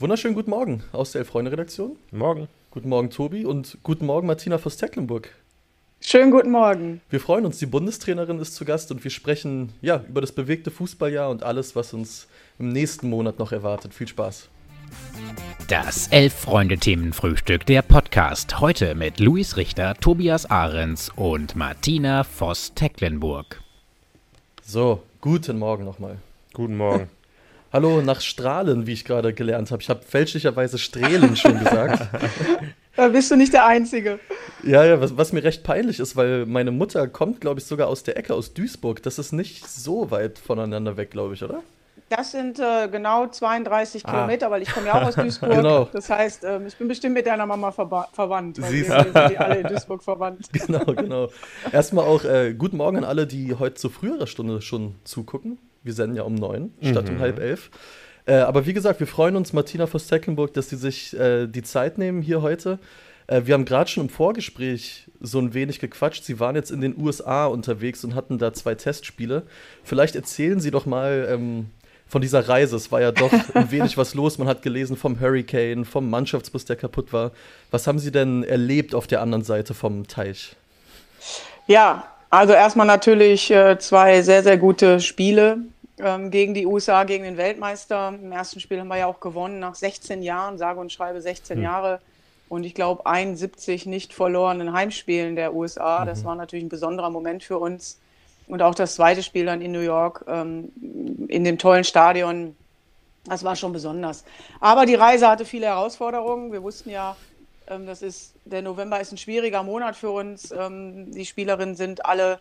Wunderschönen guten Morgen aus der Elf-Freunde-Redaktion. Morgen. Guten Morgen, Tobi. Und guten Morgen, Martina aus Tecklenburg. Schönen guten Morgen. Wir freuen uns, die Bundestrainerin ist zu Gast und wir sprechen ja, über das bewegte Fußballjahr und alles, was uns im nächsten Monat noch erwartet. Viel Spaß. Das Elf-Freunde-Themenfrühstück, der Podcast. Heute mit Luis Richter, Tobias Ahrens und Martina Voss-Tecklenburg. So, guten Morgen nochmal. Guten Morgen. Hallo nach Strahlen, wie ich gerade gelernt habe. Ich habe fälschlicherweise Strehlen schon gesagt. Da bist du nicht der Einzige. Ja, ja, was, was mir recht peinlich ist, weil meine Mutter kommt, glaube ich, sogar aus der Ecke, aus Duisburg. Das ist nicht so weit voneinander weg, glaube ich, oder? Das sind äh, genau 32 ah. Kilometer, weil ich komme ja auch aus Duisburg. genau. Das heißt, äh, ich bin bestimmt mit deiner Mama verwandt. Siehst wir sind alle in Duisburg verwandt. Genau, genau. Erstmal auch äh, guten Morgen an alle, die heute zu früherer Stunde schon zugucken. Wir senden ja um neun statt Mhm. um halb elf. Äh, aber wie gesagt, wir freuen uns, Martina von Stecklenburg, dass Sie sich äh, die Zeit nehmen hier heute. Äh, wir haben gerade schon im Vorgespräch so ein wenig gequatscht. Sie waren jetzt in den USA unterwegs und hatten da zwei Testspiele. Vielleicht erzählen Sie doch mal ähm, von dieser Reise. Es war ja doch ein wenig was los. Man hat gelesen vom Hurricane, vom Mannschaftsbus, der kaputt war. Was haben Sie denn erlebt auf der anderen Seite vom Teich? Ja, also erstmal natürlich äh, zwei sehr, sehr gute Spiele ähm, gegen die USA, gegen den Weltmeister. Im ersten Spiel haben wir ja auch gewonnen nach 16 Jahren, sage und schreibe 16 Hm. Jahre. Und ich glaube 71 nicht verlorenen Heimspielen der USA. Mhm. Das war natürlich ein besonderer Moment für uns. Und auch das zweite Spiel dann in New York, ähm, in dem tollen Stadion, das war schon besonders. Aber die Reise hatte viele Herausforderungen. Wir wussten ja, das ist, der November ist ein schwieriger Monat für uns. Ähm, die Spielerinnen sind alle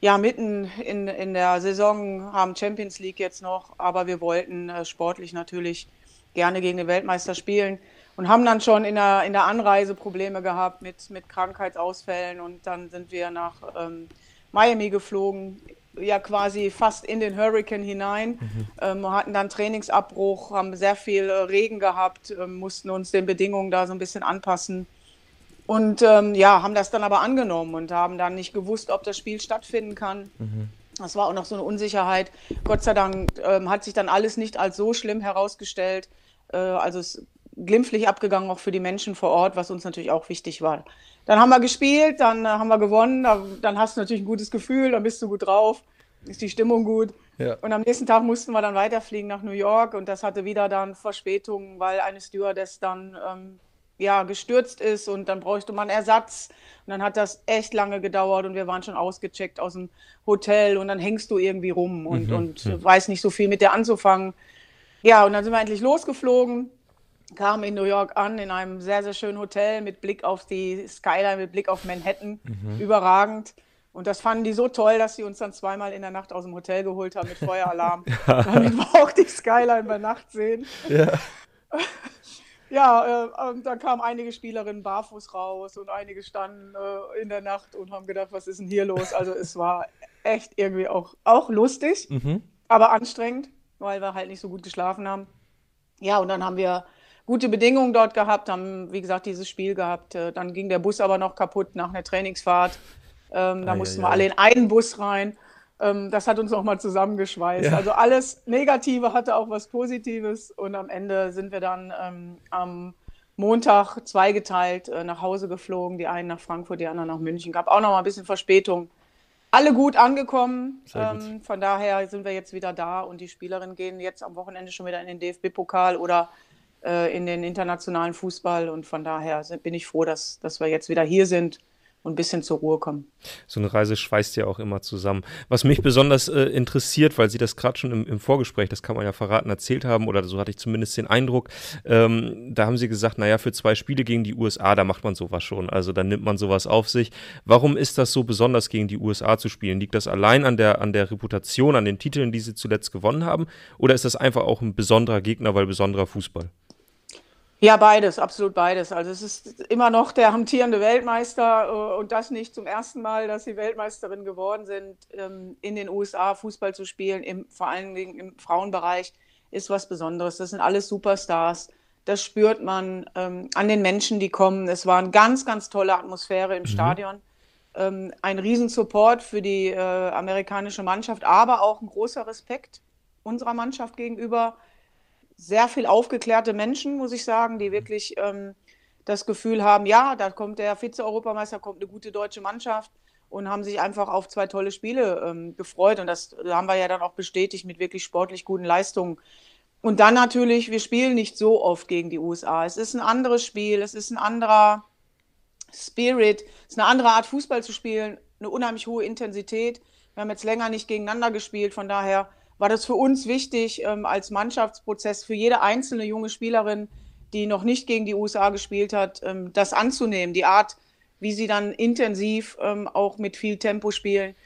ja mitten in, in der Saison, haben Champions League jetzt noch, aber wir wollten äh, sportlich natürlich gerne gegen den Weltmeister spielen und haben dann schon in der, in der Anreise Probleme gehabt mit, mit Krankheitsausfällen und dann sind wir nach ähm, Miami geflogen, ja quasi fast in den Hurricane hinein, ähm, hatten dann Trainingsabbruch, haben sehr viel äh, Regen gehabt, ähm, mussten uns den Bedingungen da so ein bisschen anpassen. Und ähm, ja, haben das dann aber angenommen und haben dann nicht gewusst, ob das Spiel stattfinden kann. Das war auch noch so eine Unsicherheit. Gott sei Dank ähm, hat sich dann alles nicht als so schlimm herausgestellt. Äh, also es glimpflich abgegangen, auch für die Menschen vor Ort, was uns natürlich auch wichtig war. Dann haben wir gespielt, dann äh, haben wir gewonnen, da, dann hast du natürlich ein gutes Gefühl, dann bist du gut drauf, ist die Stimmung gut. Ja. Und am nächsten Tag mussten wir dann weiterfliegen nach New York und das hatte wieder dann Verspätungen, weil eine Stewardess dann ähm, ja, gestürzt ist und dann bräuchte man Ersatz. Und dann hat das echt lange gedauert und wir waren schon ausgecheckt aus dem Hotel und dann hängst du irgendwie rum und, und weiß nicht so viel mit der anzufangen. Ja, und dann sind wir endlich losgeflogen, kamen in New York an, in einem sehr, sehr schönen Hotel mit Blick auf die Skyline, mit Blick auf Manhattan, überragend. Und das fanden die so toll, dass sie uns dann zweimal in der Nacht aus dem Hotel geholt haben mit Feueralarm, damit wir auch die Skyline bei Nacht sehen. Ja. Ja, äh, und dann kamen einige Spielerinnen barfuß raus und einige standen äh, in der Nacht und haben gedacht, was ist denn hier los? Also es war echt irgendwie auch, auch lustig, Mhm. aber anstrengend, weil wir halt nicht so gut geschlafen haben. Ja, und dann haben wir gute Bedingungen dort gehabt, haben, wie gesagt, dieses Spiel gehabt. Äh, Dann ging der Bus aber noch kaputt nach einer Trainingsfahrt. Ähm, da Ei, mussten ei, wir ei. alle in einen Bus rein. Ähm, das hat uns nochmal zusammengeschweißt. Ja. Also alles Negative hatte auch was Positives. Und am Ende sind wir dann ähm, am Montag zweigeteilt äh, nach Hause geflogen. Die einen nach Frankfurt, die anderen nach München. Gab auch noch mal ein bisschen Verspätung. Alle gut angekommen. Gut. Ähm, von daher sind wir jetzt wieder da und die Spielerinnen gehen jetzt am Wochenende schon wieder in den DFB-Pokal oder äh, in den internationalen Fußball. Und von daher bin ich froh, dass, dass wir jetzt wieder hier sind und ein bisschen zur Ruhe kommen. So eine Reise schweißt ja auch immer zusammen. Was mich besonders äh, interessiert, weil Sie das gerade schon im, im Vorgespräch, das kann man ja verraten, erzählt haben, oder so hatte ich zumindest den Eindruck, ähm, da haben Sie gesagt, naja, für zwei Spiele gegen die USA, da macht man sowas schon. Also da nimmt man sowas auf sich. Warum ist das so besonders, gegen die USA zu spielen? Liegt das allein an der, an der Reputation, an den Titeln, die Sie zuletzt gewonnen haben? Oder ist das einfach auch ein besonderer Gegner, weil besonderer Fußball? Ja, beides, absolut beides. Also es ist immer noch der amtierende Weltmeister äh, und das nicht zum ersten Mal, dass sie Weltmeisterin geworden sind, ähm, in den USA Fußball zu spielen, im, vor allen Dingen im Frauenbereich, ist was Besonderes. Das sind alles Superstars. Das spürt man ähm, an den Menschen, die kommen. Es war eine ganz, ganz tolle Atmosphäre im Stadion. Ähm, ein Riesensupport für die äh, amerikanische Mannschaft, aber auch ein großer Respekt unserer Mannschaft gegenüber sehr viel aufgeklärte Menschen, muss ich sagen, die wirklich ähm, das Gefühl haben, ja, da kommt der Vize-Europameister, kommt eine gute deutsche Mannschaft und haben sich einfach auf zwei tolle Spiele ähm, gefreut. Und das haben wir ja dann auch bestätigt mit wirklich sportlich guten Leistungen. Und dann natürlich, wir spielen nicht so oft gegen die USA. Es ist ein anderes Spiel, es ist ein anderer Spirit, es ist eine andere Art Fußball zu spielen, eine unheimlich hohe Intensität. Wir haben jetzt länger nicht gegeneinander gespielt, von daher war das für uns wichtig ähm, als Mannschaftsprozess für jede einzelne junge Spielerin, die noch nicht gegen die USA gespielt hat, ähm, das anzunehmen. Die Art, wie sie dann intensiv ähm, auch mit viel Tempo spielen,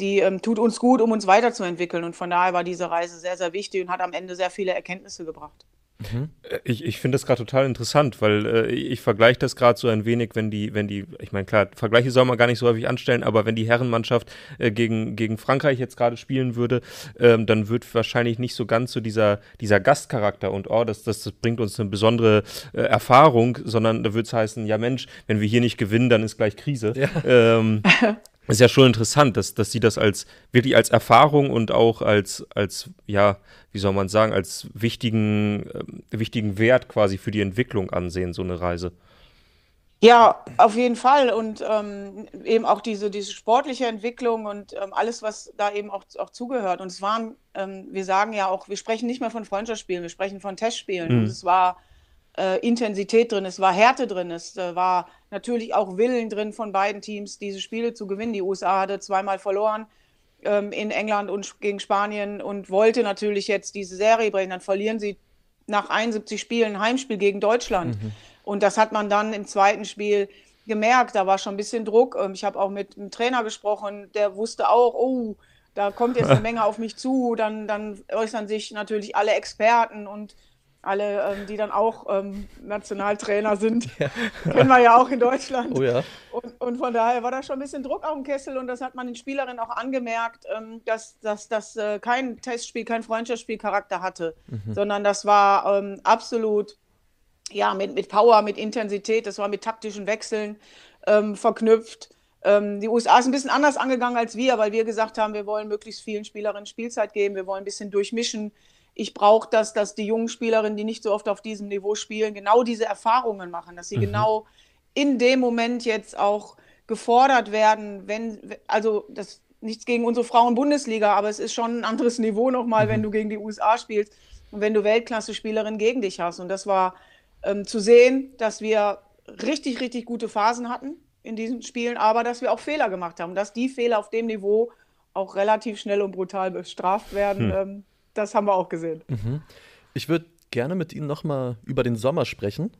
die ähm, tut uns gut, um uns weiterzuentwickeln. Und von daher war diese Reise sehr, sehr wichtig und hat am Ende sehr viele Erkenntnisse gebracht. Mhm. Ich, ich finde das gerade total interessant, weil äh, ich vergleiche das gerade so ein wenig, wenn die, wenn die, ich meine, klar, Vergleiche soll man gar nicht so häufig anstellen, aber wenn die Herrenmannschaft äh, gegen, gegen Frankreich jetzt gerade spielen würde, ähm, dann wird wahrscheinlich nicht so ganz so dieser, dieser Gastcharakter und oh, das, das, das bringt uns eine besondere äh, Erfahrung, sondern da würde es heißen, ja Mensch, wenn wir hier nicht gewinnen, dann ist gleich Krise. Ja. Ähm, ist ja schon interessant, dass, dass sie das als wirklich als Erfahrung und auch als, als, ja, wie soll man sagen, als wichtigen, äh, wichtigen Wert quasi für die Entwicklung ansehen, so eine Reise. Ja, auf jeden Fall. Und ähm, eben auch diese, diese sportliche Entwicklung und ähm, alles, was da eben auch, auch zugehört. Und es waren, ähm, wir sagen ja auch, wir sprechen nicht mehr von Freundschaftsspielen, wir sprechen von Testspielen. Mhm. Und es war äh, Intensität drin, es war Härte drin, es äh, war natürlich auch Willen drin von beiden Teams, diese Spiele zu gewinnen. Die USA hatte zweimal verloren ähm, in England und gegen Spanien und wollte natürlich jetzt diese Serie bringen. Dann verlieren sie nach 71 Spielen ein Heimspiel gegen Deutschland. Mhm. Und das hat man dann im zweiten Spiel gemerkt. Da war schon ein bisschen Druck. Ähm, ich habe auch mit einem Trainer gesprochen, der wusste auch, oh, da kommt jetzt eine Menge auf mich zu. Dann, dann äußern sich natürlich alle Experten und alle, ähm, die dann auch ähm, Nationaltrainer sind, ja. kennen wir ja auch in Deutschland. Oh ja. Und, und, von daher war da schon ein bisschen Druck auf dem Kessel und das hat man den Spielerinnen auch angemerkt, ähm, dass das äh, kein Testspiel, kein Freundschaftsspielcharakter hatte, mhm. sondern das war ähm, absolut ja, mit, mit Power, mit Intensität, das war mit taktischen Wechseln ähm, verknüpft. Ähm, die USA ist ein bisschen anders angegangen als wir, weil wir gesagt haben, wir wollen möglichst vielen Spielerinnen Spielzeit geben, wir wollen ein bisschen durchmischen ich brauche das, dass die jungen Spielerinnen, die nicht so oft auf diesem Niveau spielen, genau diese Erfahrungen machen, dass sie mhm. genau in dem Moment jetzt auch gefordert werden, wenn, also das nichts gegen unsere Frauen-Bundesliga, aber es ist schon ein anderes Niveau nochmal, mhm. wenn du gegen die USA spielst und wenn du Weltklasse-Spielerinnen gegen dich hast. Und das war ähm, zu sehen, dass wir richtig, richtig gute Phasen hatten in diesen Spielen, aber dass wir auch Fehler gemacht haben, dass die Fehler auf dem Niveau auch relativ schnell und brutal bestraft werden. Hm. Ähm, das haben wir auch gesehen. Mhm. Ich würde gerne mit Ihnen nochmal über den Sommer sprechen,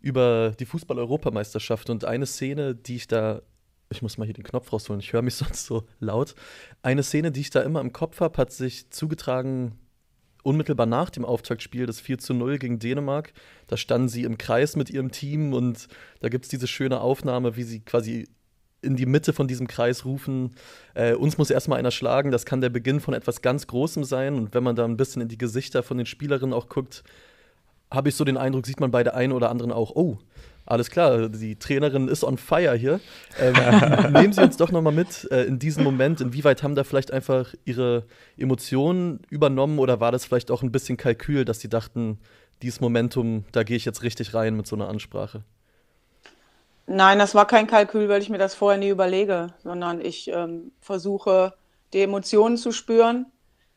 über die Fußball-Europameisterschaft und eine Szene, die ich da, ich muss mal hier den Knopf rausholen, ich höre mich sonst so laut. Eine Szene, die ich da immer im Kopf habe, hat sich zugetragen unmittelbar nach dem Auftaktspiel, das 4 zu 0 gegen Dänemark. Da standen sie im Kreis mit ihrem Team und da gibt es diese schöne Aufnahme, wie sie quasi in die Mitte von diesem Kreis rufen, äh, uns muss erstmal einer schlagen, das kann der Beginn von etwas ganz Großem sein. Und wenn man da ein bisschen in die Gesichter von den Spielerinnen auch guckt, habe ich so den Eindruck, sieht man bei der einen oder anderen auch, oh, alles klar, die Trainerin ist on fire hier. Ähm, nehmen Sie uns doch nochmal mit äh, in diesem Moment. Inwieweit haben da vielleicht einfach Ihre Emotionen übernommen oder war das vielleicht auch ein bisschen Kalkül, dass Sie dachten, dieses Momentum, da gehe ich jetzt richtig rein mit so einer Ansprache? Nein, das war kein Kalkül, weil ich mir das vorher nie überlege, sondern ich ähm, versuche, die Emotionen zu spüren.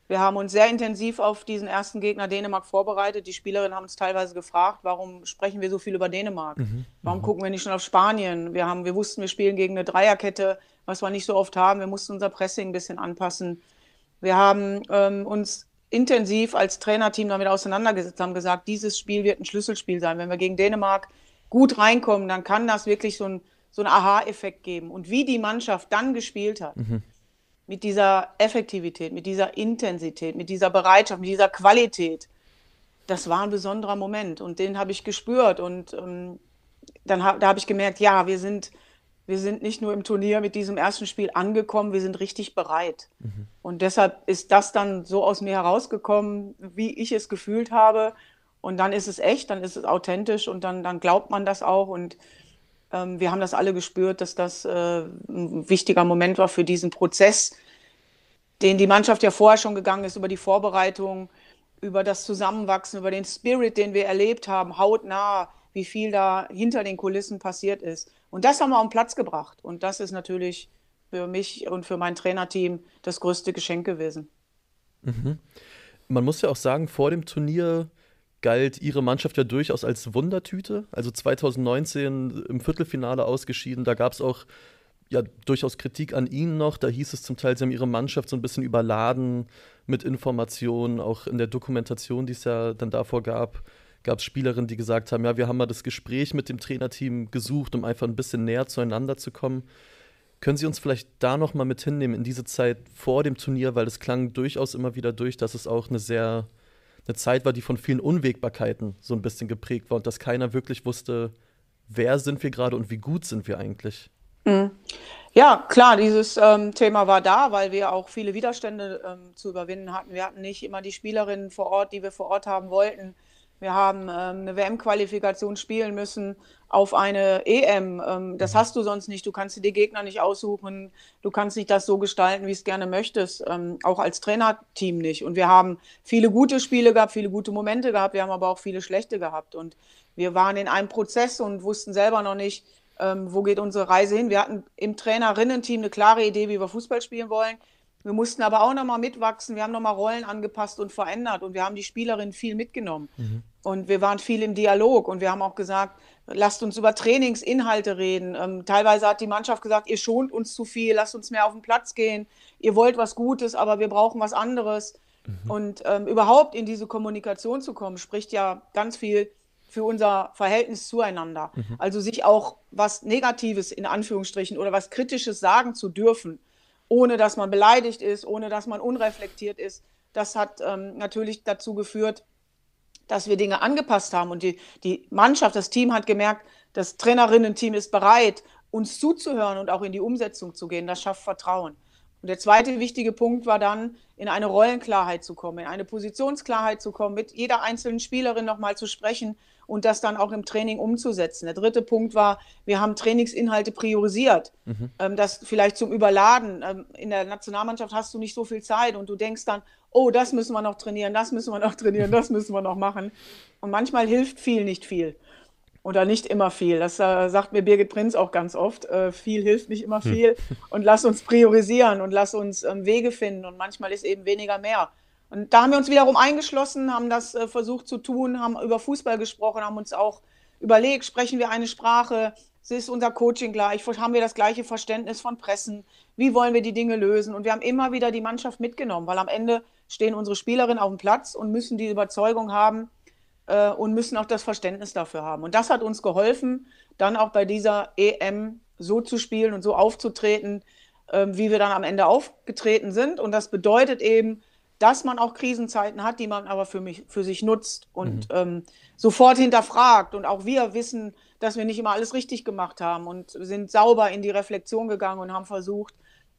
Wir haben uns sehr intensiv auf diesen ersten Gegner Dänemark vorbereitet. Die Spielerinnen haben uns teilweise gefragt, warum sprechen wir so viel über Dänemark? Mhm. Warum mhm. gucken wir nicht schon auf Spanien? Wir, haben, wir wussten, wir spielen gegen eine Dreierkette, was wir nicht so oft haben. Wir mussten unser Pressing ein bisschen anpassen. Wir haben ähm, uns intensiv als Trainerteam damit auseinandergesetzt, haben gesagt, dieses Spiel wird ein Schlüsselspiel sein. Wenn wir gegen Dänemark gut reinkommen, dann kann das wirklich so ein, so ein Aha-Effekt geben. Und wie die Mannschaft dann gespielt hat, mhm. mit dieser Effektivität, mit dieser Intensität, mit dieser Bereitschaft, mit dieser Qualität, das war ein besonderer Moment und den habe ich gespürt. Und ähm, dann hab, da habe ich gemerkt, ja, wir sind, wir sind nicht nur im Turnier mit diesem ersten Spiel angekommen, wir sind richtig bereit. Mhm. Und deshalb ist das dann so aus mir herausgekommen, wie ich es gefühlt habe. Und dann ist es echt, dann ist es authentisch und dann, dann glaubt man das auch. Und ähm, wir haben das alle gespürt, dass das äh, ein wichtiger Moment war für diesen Prozess, den die Mannschaft ja vorher schon gegangen ist über die Vorbereitung, über das Zusammenwachsen, über den Spirit, den wir erlebt haben, hautnah, wie viel da hinter den Kulissen passiert ist. Und das haben wir auf den Platz gebracht. Und das ist natürlich für mich und für mein Trainerteam das größte Geschenk gewesen. Mhm. Man muss ja auch sagen, vor dem Turnier galt ihre Mannschaft ja durchaus als Wundertüte. Also 2019 im Viertelfinale ausgeschieden. Da gab es auch ja durchaus Kritik an ihnen noch. Da hieß es zum Teil, sie haben ihre Mannschaft so ein bisschen überladen mit Informationen. Auch in der Dokumentation, die es ja dann davor gab, gab es Spielerinnen, die gesagt haben, ja, wir haben mal das Gespräch mit dem Trainerteam gesucht, um einfach ein bisschen näher zueinander zu kommen. Können Sie uns vielleicht da noch mal mit hinnehmen in diese Zeit vor dem Turnier, weil es klang durchaus immer wieder durch, dass es auch eine sehr eine Zeit war, die von vielen Unwägbarkeiten so ein bisschen geprägt war und dass keiner wirklich wusste, wer sind wir gerade und wie gut sind wir eigentlich. Mhm. Ja, klar, dieses ähm, Thema war da, weil wir auch viele Widerstände ähm, zu überwinden hatten. Wir hatten nicht immer die Spielerinnen vor Ort, die wir vor Ort haben wollten. Wir haben ähm, eine WM-Qualifikation spielen müssen auf eine EM. Ähm, das mhm. hast du sonst nicht. Du kannst dir die Gegner nicht aussuchen. Du kannst nicht das so gestalten, wie es gerne möchtest. Ähm, auch als Trainerteam nicht. Und wir haben viele gute Spiele gehabt, viele gute Momente gehabt. Wir haben aber auch viele schlechte gehabt. Und wir waren in einem Prozess und wussten selber noch nicht, ähm, wo geht unsere Reise hin. Wir hatten im Trainerinnen-Team eine klare Idee, wie wir Fußball spielen wollen. Wir mussten aber auch nochmal mitwachsen. Wir haben nochmal Rollen angepasst und verändert und wir haben die Spielerinnen viel mitgenommen. Mhm. Und wir waren viel im Dialog und wir haben auch gesagt, lasst uns über Trainingsinhalte reden. Ähm, teilweise hat die Mannschaft gesagt, ihr schont uns zu viel, lasst uns mehr auf den Platz gehen. Ihr wollt was Gutes, aber wir brauchen was anderes. Mhm. Und ähm, überhaupt in diese Kommunikation zu kommen, spricht ja ganz viel für unser Verhältnis zueinander. Mhm. Also sich auch was Negatives in Anführungsstrichen oder was Kritisches sagen zu dürfen, ohne dass man beleidigt ist, ohne dass man unreflektiert ist, das hat ähm, natürlich dazu geführt, dass wir Dinge angepasst haben. Und die, die Mannschaft, das Team hat gemerkt, das Trainerinnen-Team ist bereit, uns zuzuhören und auch in die Umsetzung zu gehen. Das schafft Vertrauen. Und der zweite wichtige Punkt war dann, in eine Rollenklarheit zu kommen, in eine Positionsklarheit zu kommen, mit jeder einzelnen Spielerin nochmal zu sprechen und das dann auch im Training umzusetzen. Der dritte Punkt war, wir haben Trainingsinhalte priorisiert. Mhm. Ähm, das vielleicht zum Überladen. Ähm, in der Nationalmannschaft hast du nicht so viel Zeit und du denkst dann, oh, das müssen wir noch trainieren, das müssen wir noch trainieren, das müssen wir noch machen. Und manchmal hilft viel nicht viel oder nicht immer viel. Das äh, sagt mir Birgit Prinz auch ganz oft. Äh, viel hilft nicht immer hm. viel. Hm. Und lass uns priorisieren und lass uns ähm, Wege finden. Und manchmal ist eben weniger mehr. Und da haben wir uns wiederum eingeschlossen, haben das äh, versucht zu tun, haben über Fußball gesprochen, haben uns auch überlegt, sprechen wir eine Sprache, ist unser Coaching gleich, haben wir das gleiche Verständnis von Pressen, wie wollen wir die Dinge lösen. Und wir haben immer wieder die Mannschaft mitgenommen, weil am Ende stehen unsere Spielerinnen auf dem Platz und müssen die Überzeugung haben, äh, und müssen auch das Verständnis dafür haben. Und das hat uns geholfen, dann auch bei dieser EM so zu spielen und so aufzutreten, äh, wie wir dann am Ende aufgetreten sind. Und das bedeutet eben, dass man auch Krisenzeiten hat, die man aber für, mich, für sich nutzt und mhm. ähm, sofort hinterfragt. Und auch wir wissen, dass wir nicht immer alles richtig gemacht haben und sind sauber in die Reflexion gegangen und haben versucht,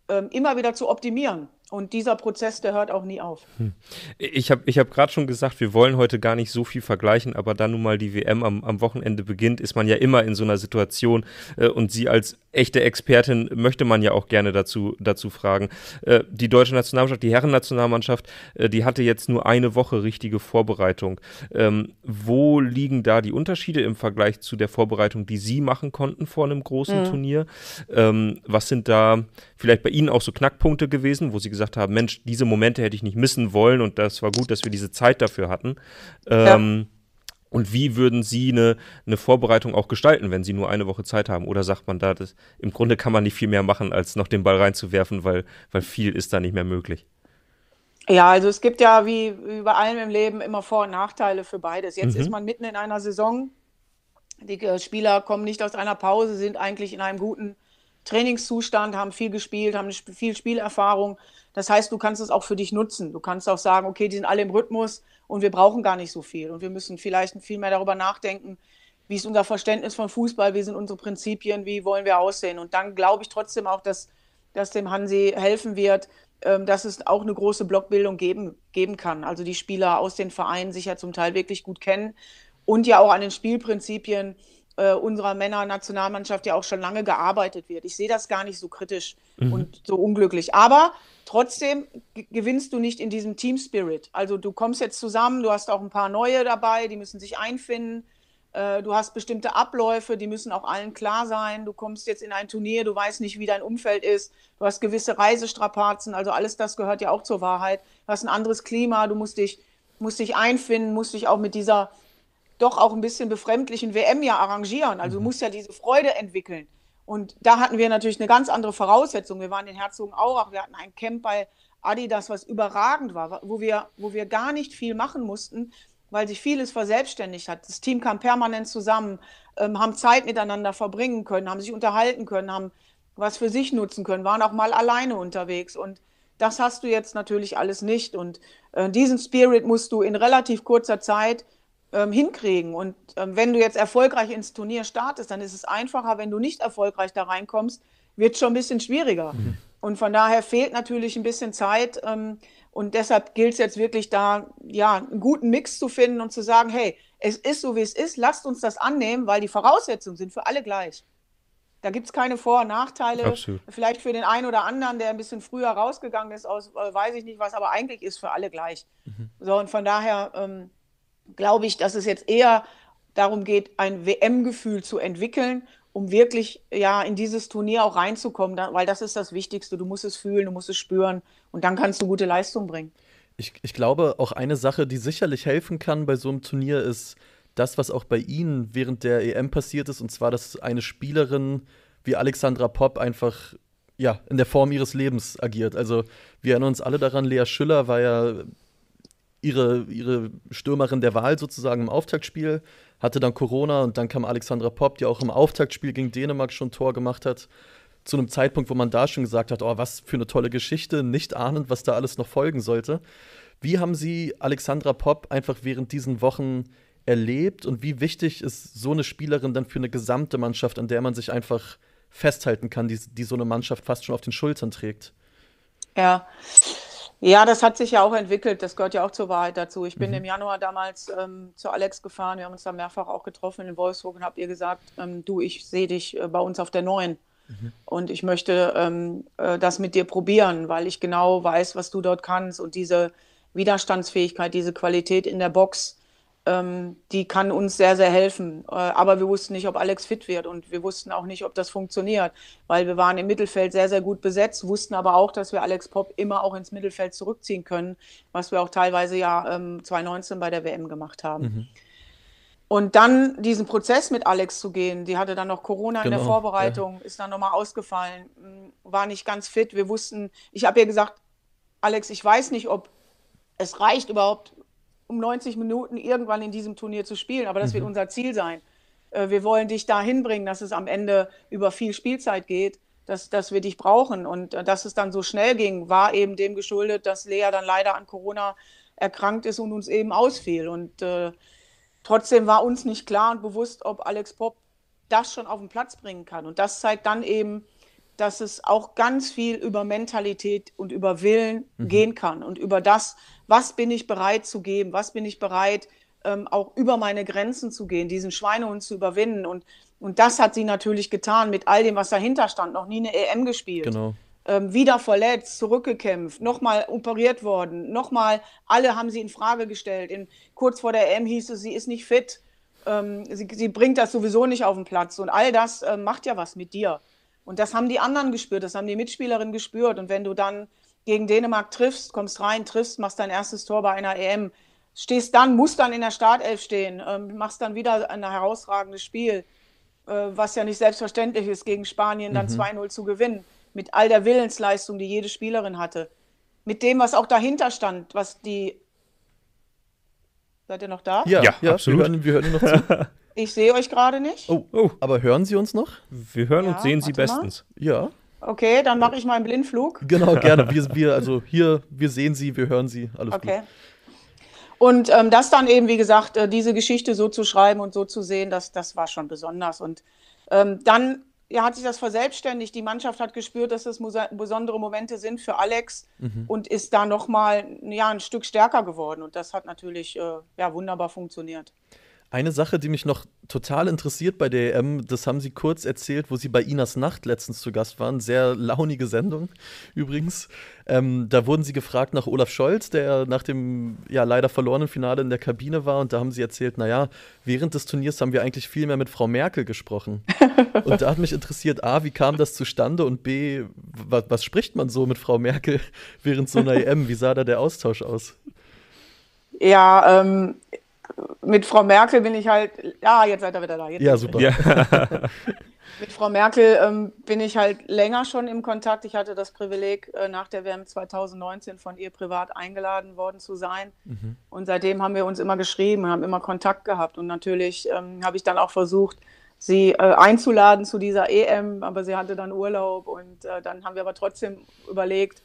ähm, immer wieder zu optimieren. Und dieser Prozess, der hört auch nie auf. Hm. Ich habe ich hab gerade schon gesagt, wir wollen heute gar nicht so viel vergleichen, aber da nun mal die WM am, am Wochenende beginnt, ist man ja immer in so einer Situation äh, und Sie als echte Expertin möchte man ja auch gerne dazu, dazu fragen. Äh, die deutsche Nationalmannschaft, die Herrennationalmannschaft, äh, die hatte jetzt nur eine Woche richtige Vorbereitung. Ähm, wo liegen da die Unterschiede im Vergleich zu der Vorbereitung, die Sie machen konnten vor einem großen mhm. Turnier? Ähm, was sind da vielleicht bei Ihnen auch so Knackpunkte gewesen, wo Sie gesagt haben, Mensch, diese Momente hätte ich nicht missen wollen und das war gut, dass wir diese Zeit dafür hatten. Ähm, ja. Und wie würden Sie eine, eine Vorbereitung auch gestalten, wenn Sie nur eine Woche Zeit haben? Oder sagt man da, das, im Grunde kann man nicht viel mehr machen, als noch den Ball reinzuwerfen, weil, weil viel ist da nicht mehr möglich? Ja, also es gibt ja wie, wie bei allem im Leben immer Vor- und Nachteile für beides. Jetzt mhm. ist man mitten in einer Saison. Die äh, Spieler kommen nicht aus einer Pause, sind eigentlich in einem guten Trainingszustand, haben viel gespielt, haben viel Spielerfahrung. Das heißt, du kannst es auch für dich nutzen. Du kannst auch sagen, okay, die sind alle im Rhythmus und wir brauchen gar nicht so viel. Und wir müssen vielleicht viel mehr darüber nachdenken, wie ist unser Verständnis von Fußball, wie sind unsere Prinzipien, wie wollen wir aussehen. Und dann glaube ich trotzdem auch, dass, dass dem Hansi helfen wird, ähm, dass es auch eine große Blockbildung geben, geben kann. Also die Spieler aus den Vereinen sich ja zum Teil wirklich gut kennen und ja auch an den Spielprinzipien äh, unserer Männernationalmannschaft ja auch schon lange gearbeitet wird. Ich sehe das gar nicht so kritisch mhm. und so unglücklich. Aber trotzdem gewinnst du nicht in diesem Team Spirit. Also du kommst jetzt zusammen, du hast auch ein paar neue dabei, die müssen sich einfinden. Äh, du hast bestimmte Abläufe, die müssen auch allen klar sein. Du kommst jetzt in ein Turnier, du weißt nicht, wie dein Umfeld ist. Du hast gewisse Reisestrapazen, also alles das gehört ja auch zur Wahrheit. Du hast ein anderes Klima, du musst dich, musst dich einfinden, musst dich auch mit dieser doch auch ein bisschen befremdlichen WM ja arrangieren. Also du mhm. musst ja diese Freude entwickeln. Und da hatten wir natürlich eine ganz andere Voraussetzung. Wir waren in Herzogenaurach, wir hatten ein Camp bei Adidas, was überragend war, wo wir, wo wir gar nicht viel machen mussten, weil sich vieles verselbstständigt hat. Das Team kam permanent zusammen, ähm, haben Zeit miteinander verbringen können, haben sich unterhalten können, haben was für sich nutzen können, waren auch mal alleine unterwegs. Und das hast du jetzt natürlich alles nicht. Und äh, diesen Spirit musst du in relativ kurzer Zeit ähm, hinkriegen. Und ähm, wenn du jetzt erfolgreich ins Turnier startest, dann ist es einfacher. Wenn du nicht erfolgreich da reinkommst, wird es schon ein bisschen schwieriger. Mhm. Und von daher fehlt natürlich ein bisschen Zeit. Ähm, und deshalb gilt es jetzt wirklich da, ja, einen guten Mix zu finden und zu sagen, hey, es ist so, wie es ist, lasst uns das annehmen, weil die Voraussetzungen sind für alle gleich. Da gibt es keine Vor- und Nachteile. Absolut. Vielleicht für den einen oder anderen, der ein bisschen früher rausgegangen ist, aus äh, weiß ich nicht was, aber eigentlich ist für alle gleich. Mhm. So, und von daher ähm, glaube ich, dass es jetzt eher darum geht, ein WM-Gefühl zu entwickeln, um wirklich ja in dieses Turnier auch reinzukommen, weil das ist das Wichtigste. Du musst es fühlen, du musst es spüren und dann kannst du gute Leistung bringen. Ich, ich glaube, auch eine Sache, die sicherlich helfen kann bei so einem Turnier, ist das, was auch bei Ihnen während der EM passiert ist, und zwar, dass eine Spielerin wie Alexandra Popp einfach ja, in der Form ihres Lebens agiert. Also wir erinnern uns alle daran, Lea Schüller war ja ihre, ihre Stürmerin der Wahl sozusagen im Auftaktspiel, hatte dann Corona und dann kam Alexandra Popp, die auch im Auftaktspiel gegen Dänemark schon Tor gemacht hat. Zu einem Zeitpunkt, wo man da schon gesagt hat, oh, was für eine tolle Geschichte, nicht ahnend, was da alles noch folgen sollte. Wie haben Sie Alexandra Popp einfach während diesen Wochen erlebt und wie wichtig ist so eine Spielerin dann für eine gesamte Mannschaft, an der man sich einfach festhalten kann, die, die so eine Mannschaft fast schon auf den Schultern trägt? Ja, ja, das hat sich ja auch entwickelt. Das gehört ja auch zur Wahrheit dazu. Ich bin mhm. im Januar damals ähm, zu Alex gefahren. Wir haben uns da mehrfach auch getroffen in Wolfsburg und habt ihr gesagt, ähm, du, ich sehe dich äh, bei uns auf der Neuen. Mhm. Und ich möchte ähm, äh, das mit dir probieren, weil ich genau weiß, was du dort kannst und diese Widerstandsfähigkeit, diese Qualität in der Box, ähm, die kann uns sehr, sehr helfen. Äh, aber wir wussten nicht, ob Alex fit wird und wir wussten auch nicht, ob das funktioniert, weil wir waren im Mittelfeld sehr, sehr gut besetzt, wussten aber auch, dass wir Alex Popp immer auch ins Mittelfeld zurückziehen können, was wir auch teilweise ja ähm, 2019 bei der WM gemacht haben. Mhm. Und dann diesen Prozess mit Alex zu gehen, die hatte dann noch Corona genau, in der genau, Vorbereitung, ja. ist dann nochmal ausgefallen, war nicht ganz fit. Wir wussten, ich habe ihr gesagt, Alex, ich weiß nicht, ob es reicht überhaupt, um 90 Minuten irgendwann in diesem Turnier zu spielen. Aber das mhm. wird unser Ziel sein. Äh, wir wollen dich dahin bringen, dass es am Ende über viel Spielzeit geht, dass, dass wir dich brauchen. Und äh, dass es dann so schnell ging, war eben dem geschuldet, dass Lea dann leider an Corona erkrankt ist und uns eben ausfiel. Und äh, trotzdem war uns nicht klar und bewusst, ob Alex Popp das schon auf den Platz bringen kann. Und das zeigt dann eben, dass es auch ganz viel über Mentalität und über Willen mhm. gehen kann und über das, was bin ich bereit zu geben, was bin ich bereit, ähm, auch über meine Grenzen zu gehen, diesen Schweinehund zu überwinden. Und, und das hat sie natürlich getan mit all dem, was dahinter stand. Noch nie eine EM gespielt. Genau. Ähm, wieder verletzt, zurückgekämpft, nochmal operiert worden, nochmal, alle haben sie in Frage gestellt. In, kurz vor der EM hieß es, sie ist nicht fit, ähm, sie, sie, bringt das sowieso nicht auf den Platz. Und all das äh, macht ja was mit dir. Und das haben die anderen gespürt, das haben die Mitspielerinnen gespürt. Und wenn du dann gegen Dänemark triffst, kommst rein, triffst, machst dein erstes Tor bei einer EM, stehst dann, musst dann in der Startelf stehen, ähm, machst dann wieder ein herausragendes Spiel, äh, was ja nicht selbstverständlich ist, gegen Spanien dann mhm. 2-0 zu gewinnen, mit all der Willensleistung, die jede Spielerin hatte. Mit dem, was auch dahinter stand, was die. Seid ihr noch da? Ja, ja, ja absolut. Wir hören, wir hören noch zu. Ich sehe euch gerade nicht. Oh, oh, aber hören Sie uns noch? Wir hören ja, und sehen Sie bestens. Mal. Ja. Okay, dann mache ich mal einen Blindflug. Genau, gerne. Wir, wir, also hier, wir sehen Sie, wir hören Sie, alles okay. gut. Und ähm, das dann eben, wie gesagt, äh, diese Geschichte so zu schreiben und so zu sehen, das, das war schon besonders. Und ähm, dann ja, hat sich das verselbstständigt. Die Mannschaft hat gespürt, dass es besondere Momente sind für Alex mhm. und ist da nochmal ja, ein Stück stärker geworden. Und das hat natürlich äh, ja, wunderbar funktioniert. Eine Sache, die mich noch total interessiert bei der EM, das haben Sie kurz erzählt, wo Sie bei Inas Nacht letztens zu Gast waren. Sehr launige Sendung übrigens. Ähm, da wurden Sie gefragt nach Olaf Scholz, der nach dem ja leider verlorenen Finale in der Kabine war. Und da haben Sie erzählt, naja, während des Turniers haben wir eigentlich viel mehr mit Frau Merkel gesprochen. und da hat mich interessiert, A, wie kam das zustande? Und B, was, was spricht man so mit Frau Merkel während so einer EM? Wie sah da der Austausch aus? Ja, ähm, mit Frau Merkel bin ich halt, ja, jetzt seid ihr wieder da. ja, super. Ja. mit Frau Merkel ähm, bin ich halt länger schon im Kontakt. Ich hatte das Privileg, äh, nach der WM 2019 von ihr privat eingeladen worden zu sein. Mhm. Und seitdem haben wir uns immer geschrieben, haben immer Kontakt gehabt. Und natürlich ähm, habe ich dann auch versucht, sie äh, einzuladen zu dieser EM, aber sie hatte dann Urlaub. Und äh, dann haben wir aber trotzdem überlegt,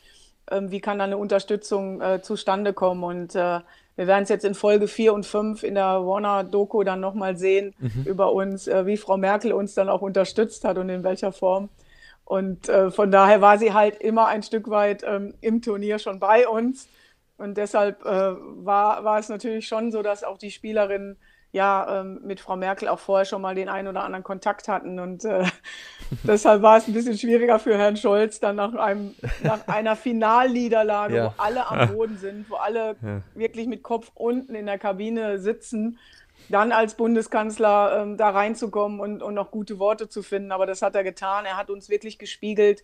wie kann da eine Unterstützung äh, zustande kommen. Und äh, wir werden es jetzt in Folge 4 und 5 in der Warner-Doku dann nochmal sehen mhm. über uns, äh, wie Frau Merkel uns dann auch unterstützt hat und in welcher Form. Und äh, von daher war sie halt immer ein Stück weit ähm, im Turnier schon bei uns. Und deshalb äh, war, war es natürlich schon so, dass auch die Spielerinnen ja ähm, mit Frau Merkel auch vorher schon mal den einen oder anderen Kontakt hatten. Und äh, deshalb war es ein bisschen schwieriger für Herrn Scholz, dann nach, einem, nach einer Finalniederlage, ja. wo alle am Boden sind, wo alle ja. wirklich mit Kopf unten in der Kabine sitzen, dann als Bundeskanzler ähm, da reinzukommen und, und noch gute Worte zu finden. Aber das hat er getan. Er hat uns wirklich gespiegelt,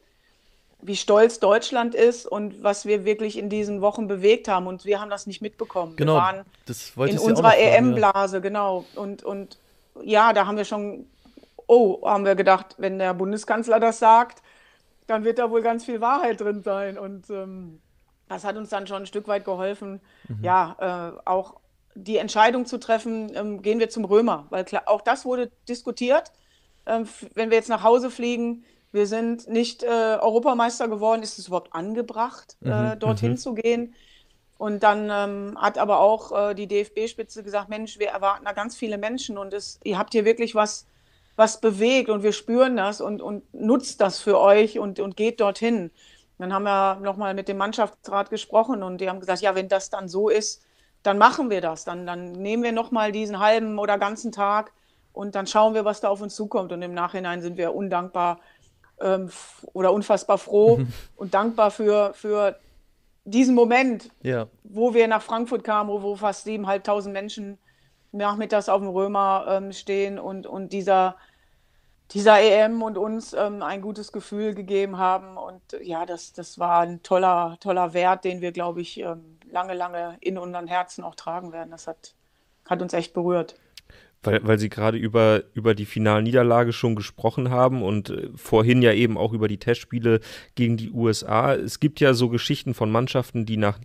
wie stolz Deutschland ist und was wir wirklich in diesen Wochen bewegt haben. Und wir haben das nicht mitbekommen. Genau, wir waren das in unserer EM-Blase, ja. genau. Und, und ja, da haben wir schon, oh, haben wir gedacht, wenn der Bundeskanzler das sagt, dann wird da wohl ganz viel Wahrheit drin sein. Und ähm, das hat uns dann schon ein Stück weit geholfen, mhm. ja, äh, auch die Entscheidung zu treffen, ähm, gehen wir zum Römer. Weil klar, auch das wurde diskutiert. Ähm, wenn wir jetzt nach Hause fliegen, wir sind nicht äh, Europameister geworden. Ist es überhaupt angebracht, äh, mhm, äh, dorthin mhm. zu gehen? Und dann ähm, hat aber auch äh, die DFB-Spitze gesagt, Mensch, wir erwarten da ganz viele Menschen und es, ihr habt hier wirklich was, was bewegt und wir spüren das und, und nutzt das für euch und, und geht dorthin. Dann haben wir nochmal mit dem Mannschaftsrat gesprochen und die haben gesagt, ja, wenn das dann so ist, dann machen wir das. Dann, dann nehmen wir nochmal diesen halben oder ganzen Tag und dann schauen wir, was da auf uns zukommt. Und im Nachhinein sind wir undankbar, ähm, oder unfassbar froh mhm. und dankbar für, für diesen Moment, ja. wo wir nach Frankfurt kamen, wo, fast 7.500 Menschen nachmittags auf dem Römer ähm, stehen und, und dieser, dieser EM und uns ähm, ein gutes Gefühl gegeben haben. Und ja, das, das war ein toller, toller Wert, den wir, glaube ich, ähm, lange, lange in unseren Herzen auch tragen werden. Das hat, hat uns echt berührt weil, weil Sie gerade über, über die Finalniederlage schon gesprochen haben und äh, vorhin ja eben auch über die Testspiele gegen die USA. Es gibt ja so Geschichten von Mannschaften, die nach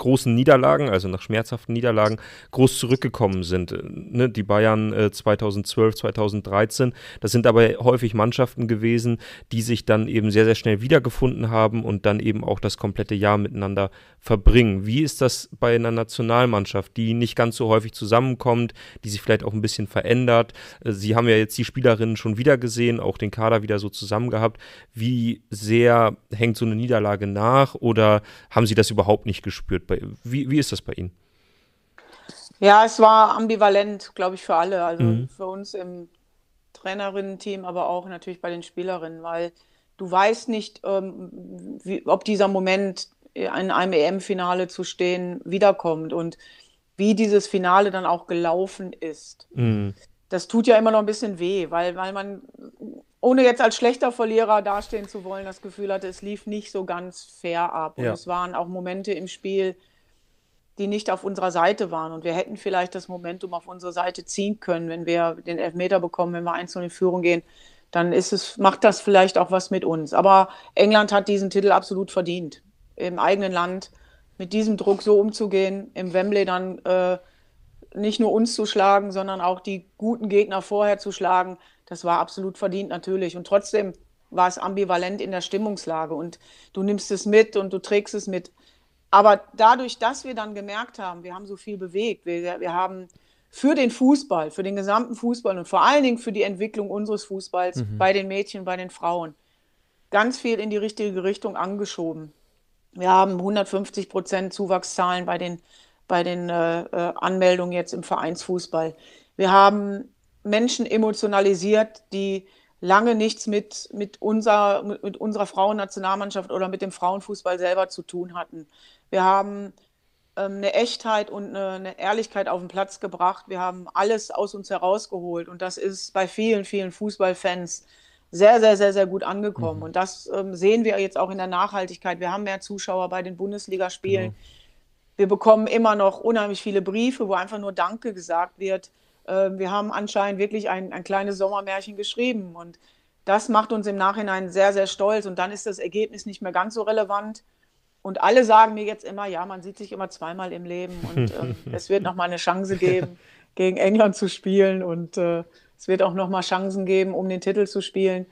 großen Niederlagen, also nach schmerzhaften Niederlagen, groß zurückgekommen sind. Äh, ne, die Bayern äh, 2012, 2013, das sind aber häufig Mannschaften gewesen, die sich dann eben sehr, sehr schnell wiedergefunden haben und dann eben auch das komplette Jahr miteinander verbringen. Wie ist das bei einer Nationalmannschaft, die nicht ganz so häufig zusammenkommt, die sich vielleicht auch ein bisschen verändert? Äh, Sie haben ja jetzt die Spielerinnen schon wieder gesehen, auch den Kader wieder so zusammen gehabt. Wie sehr hängt so eine Niederlage nach oder haben Sie das überhaupt nicht gespürt? Wie, wie ist das bei Ihnen? Ja, es war ambivalent, glaube ich, für alle. Also mhm. für uns im Trainerinnen-Team, aber auch natürlich bei den Spielerinnen, weil du weißt nicht, ähm, wie, ob dieser Moment in einem EM-Finale zu stehen wiederkommt und wie dieses Finale dann auch gelaufen ist. Mhm. Das tut ja immer noch ein bisschen weh, weil, weil man, ohne jetzt als schlechter Verlierer dastehen zu wollen, das Gefühl hatte, es lief nicht so ganz fair ab. Und ja. es waren auch Momente im Spiel, die nicht auf unserer Seite waren. Und wir hätten vielleicht das Momentum auf unsere Seite ziehen können, wenn wir den Elfmeter bekommen, wenn wir einzeln in Führung gehen. Dann ist es, macht das vielleicht auch was mit uns. Aber England hat diesen Titel absolut verdient im eigenen Land mit diesem Druck so umzugehen, im Wembley dann äh, nicht nur uns zu schlagen, sondern auch die guten Gegner vorher zu schlagen, das war absolut verdient natürlich. Und trotzdem war es ambivalent in der Stimmungslage und du nimmst es mit und du trägst es mit. Aber dadurch, dass wir dann gemerkt haben, wir haben so viel bewegt, wir, wir haben für den Fußball, für den gesamten Fußball und vor allen Dingen für die Entwicklung unseres Fußballs mhm. bei den Mädchen, bei den Frauen, ganz viel in die richtige Richtung angeschoben. Wir haben 150 Prozent Zuwachszahlen bei den, bei den äh, äh, Anmeldungen jetzt im Vereinsfußball. Wir haben Menschen emotionalisiert, die lange nichts mit, mit, unser, mit, mit unserer Frauennationalmannschaft oder mit dem Frauenfußball selber zu tun hatten. Wir haben ähm, eine Echtheit und eine, eine, Ehrlichkeit auf den Platz gebracht. Wir haben alles aus uns herausgeholt und das ist bei vielen, vielen Fußballfans sehr, sehr, sehr, sehr gut angekommen. Mhm. Und das ähm, sehen wir jetzt auch in der Nachhaltigkeit. Wir haben mehr Zuschauer bei den Bundesligaspielen. Mhm. Wir bekommen immer noch unheimlich viele Briefe, wo einfach nur Danke gesagt wird. Äh, wir haben anscheinend wirklich ein, ein kleines Sommermärchen geschrieben und das macht uns im Nachhinein sehr, sehr stolz. Und dann ist das Ergebnis nicht mehr ganz so relevant. Und alle sagen mir jetzt immer, ja, man sieht sich immer zweimal im Leben und ähm, es wird nochmal eine Chance geben, gegen England zu spielen und äh, es wird auch nochmal Chancen geben, um den Titel zu spielen.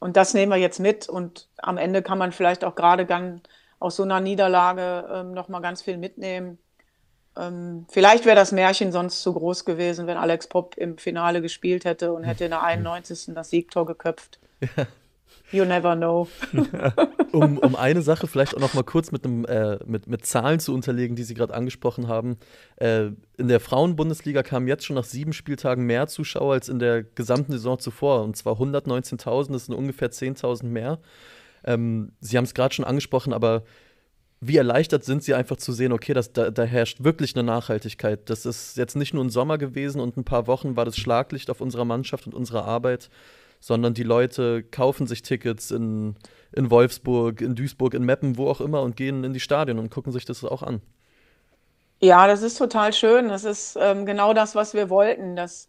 Und das nehmen wir jetzt mit und am Ende kann man vielleicht auch gerade dann aus so einer Niederlage ähm, nochmal ganz viel mitnehmen. Ähm, vielleicht wäre das Märchen sonst zu groß gewesen, wenn Alex Popp im Finale gespielt hätte und hätte in der 91. das Siegtor geköpft. Ja. You never know. um, um eine Sache vielleicht auch noch mal kurz mit, einem, äh, mit, mit Zahlen zu unterlegen, die Sie gerade angesprochen haben. Äh, in der Frauenbundesliga kamen jetzt schon nach sieben Spieltagen mehr Zuschauer als in der gesamten Saison zuvor. Und zwar 119.000, das sind ungefähr 10.000 mehr. Ähm, Sie haben es gerade schon angesprochen, aber wie erleichtert sind Sie einfach zu sehen, okay, das, da, da, herrscht wirklich eine Nachhaltigkeit. Das ist jetzt nicht nur ein Sommer gewesen und ein paar Wochen war das Schlaglicht auf unserer Mannschaft und unserer Arbeit, sondern die Leute kaufen sich Tickets in, in Wolfsburg, in Duisburg, in Meppen, wo auch immer und gehen in die Stadien und gucken sich das auch an. Ja, das ist total schön. Das ist ähm, genau das, was wir wollten, dass,